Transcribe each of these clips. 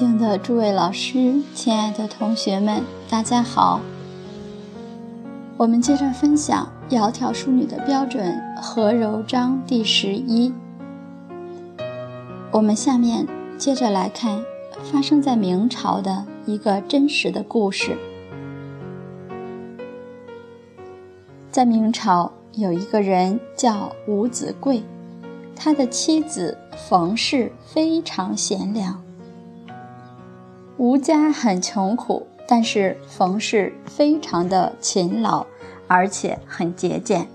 敬的诸位老师，亲爱的同学们，大家好。我们接着分享《窈窕淑女》的标准和柔章第十一。我们下面接着来看发生在明朝的一个真实的故事。在明朝有一个人叫吴子贵，他的妻子冯氏非常贤良。吴家很穷苦，但是冯氏非常的勤劳，而且很节俭，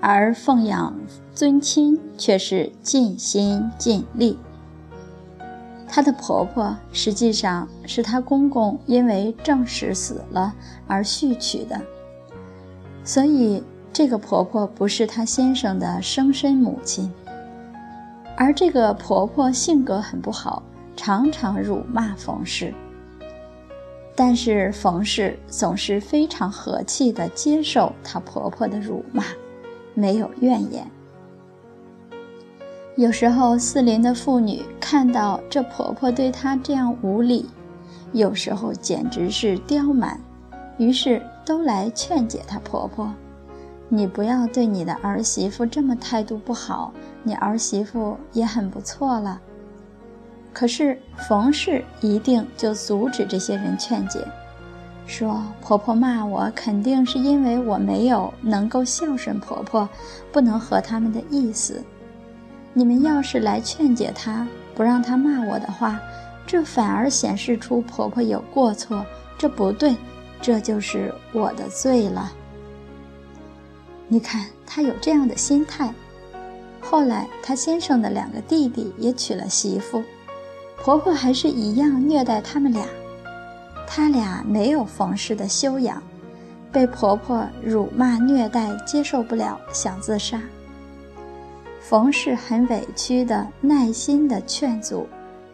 而奉养尊亲却是尽心尽力。她的婆婆实际上是她公公因为正室死了而续娶的，所以这个婆婆不是她先生的生身母亲，而这个婆婆性格很不好。常常辱骂冯氏，但是冯氏总是非常和气地接受她婆婆的辱骂，没有怨言。有时候四邻的妇女看到这婆婆对她这样无礼，有时候简直是刁蛮，于是都来劝解她婆婆：“你不要对你的儿媳妇这么态度不好，你儿媳妇也很不错了。”可是冯氏一定就阻止这些人劝解，说婆婆骂我，肯定是因为我没有能够孝顺婆婆，不能合他们的意思。你们要是来劝解她，不让她骂我的话，这反而显示出婆婆有过错，这不对，这就是我的罪了。你看她有这样的心态。后来她先生的两个弟弟也娶了媳妇。婆婆还是一样虐待他们俩，他俩没有冯氏的修养，被婆婆辱骂虐待，接受不了，想自杀。冯氏很委屈的、耐心的劝阻，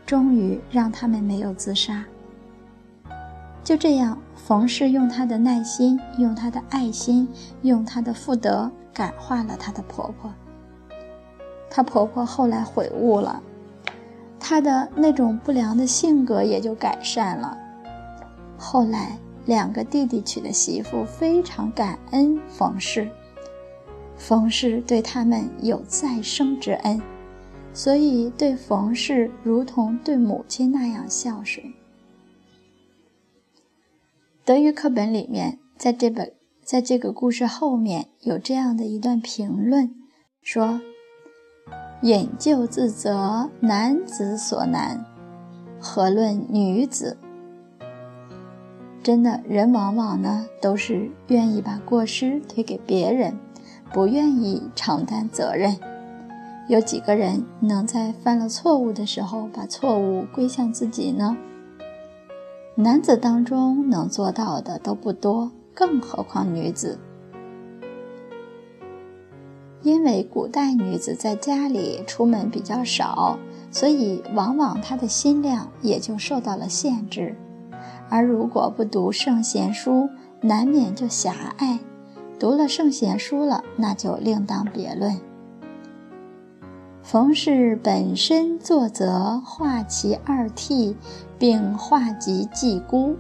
终于让他们没有自杀。就这样，冯氏用她的耐心、用她的爱心、用她的妇德感化了她的婆婆。她婆婆后来悔悟了。他的那种不良的性格也就改善了。后来，两个弟弟娶的媳妇非常感恩冯氏，冯氏对他们有再生之恩，所以对冯氏如同对母亲那样孝顺。德语课本里面，在这本在这个故事后面有这样的一段评论，说。引咎自责，男子所难，何论女子？真的，人往往呢都是愿意把过失推给别人，不愿意承担责任。有几个人能在犯了错误的时候把错误归向自己呢？男子当中能做到的都不多，更何况女子。因为古代女子在家里出门比较少，所以往往她的心量也就受到了限制。而如果不读圣贤书，难免就狭隘；读了圣贤书了，那就另当别论。冯氏本身作则，化其二替，并化及继姑。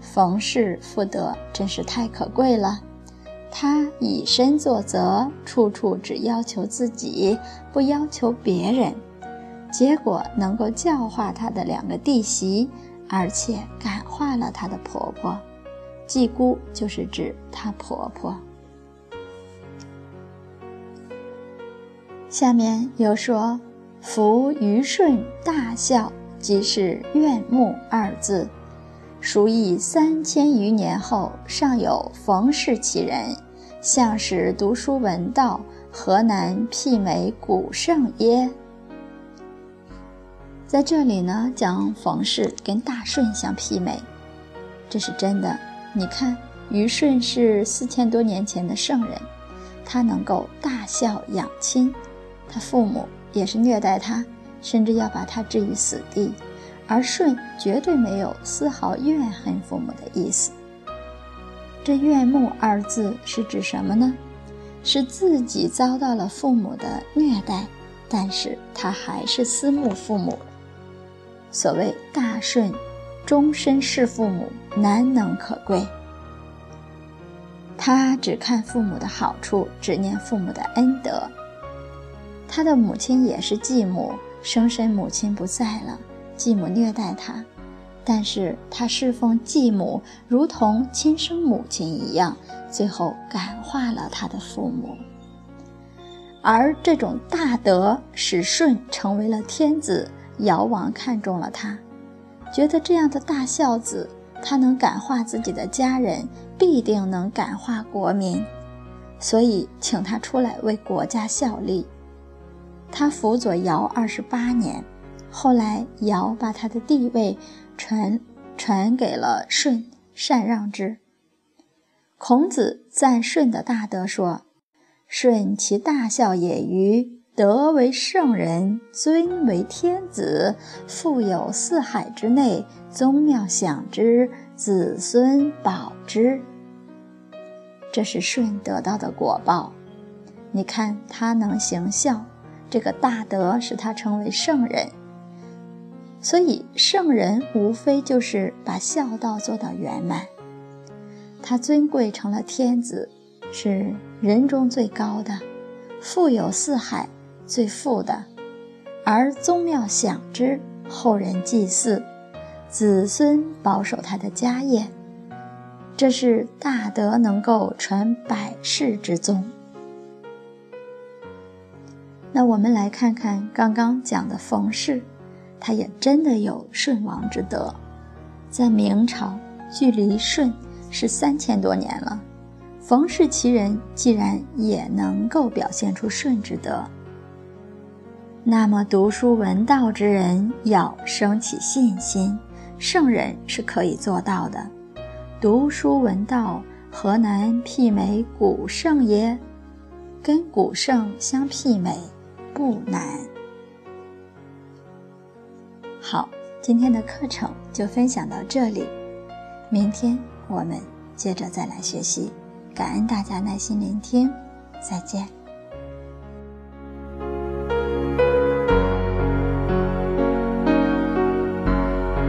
冯氏妇德真是太可贵了。他以身作则，处处只要求自己，不要求别人，结果能够教化他的两个弟媳，而且感化了他的婆婆。继姑就是指她婆婆。下面又说：“夫虞舜大孝，即是怨慕二字。”蜀以三千余年后，尚有冯氏其人，向使读书闻道，何难媲美古圣耶？在这里呢，将冯氏跟大舜相媲美，这是真的。你看，虞舜是四千多年前的圣人，他能够大孝养亲，他父母也是虐待他，甚至要把他置于死地。而舜绝对没有丝毫怨恨父母的意思。这“怨慕”二字是指什么呢？是自己遭到了父母的虐待，但是他还是思慕父母。所谓大顺，终身侍父母，难能可贵。他只看父母的好处，只念父母的恩德。他的母亲也是继母，生身母亲不在了，继母虐待他，但是他侍奉继母，如同亲生母亲一样，最后感化了他的父母。而这种大德使舜成为了天子，尧王看中了他，觉得这样的大孝子。他能感化自己的家人，必定能感化国民，所以请他出来为国家效力。他辅佐尧二十八年，后来尧把他的地位传传给了舜，禅让之。孔子赞舜的大德说：“舜其大孝也于德为圣人，尊为天子，富有四海之内。”宗庙享之，子孙保之。这是舜得到的果报。你看他能行孝，这个大德使他成为圣人。所以圣人无非就是把孝道做到圆满。他尊贵成了天子，是人中最高的，富有四海，最富的。而宗庙享之，后人祭祀。子孙保守他的家业，这是大德能够传百世之宗。那我们来看看刚刚讲的冯氏，他也真的有舜王之德。在明朝，距离舜是三千多年了，冯氏其人既然也能够表现出舜之德，那么读书闻道之人要升起信心。圣人是可以做到的，读书闻道，何难媲美古圣耶？跟古圣相媲美，不难。好，今天的课程就分享到这里，明天我们接着再来学习。感恩大家耐心聆听，再见。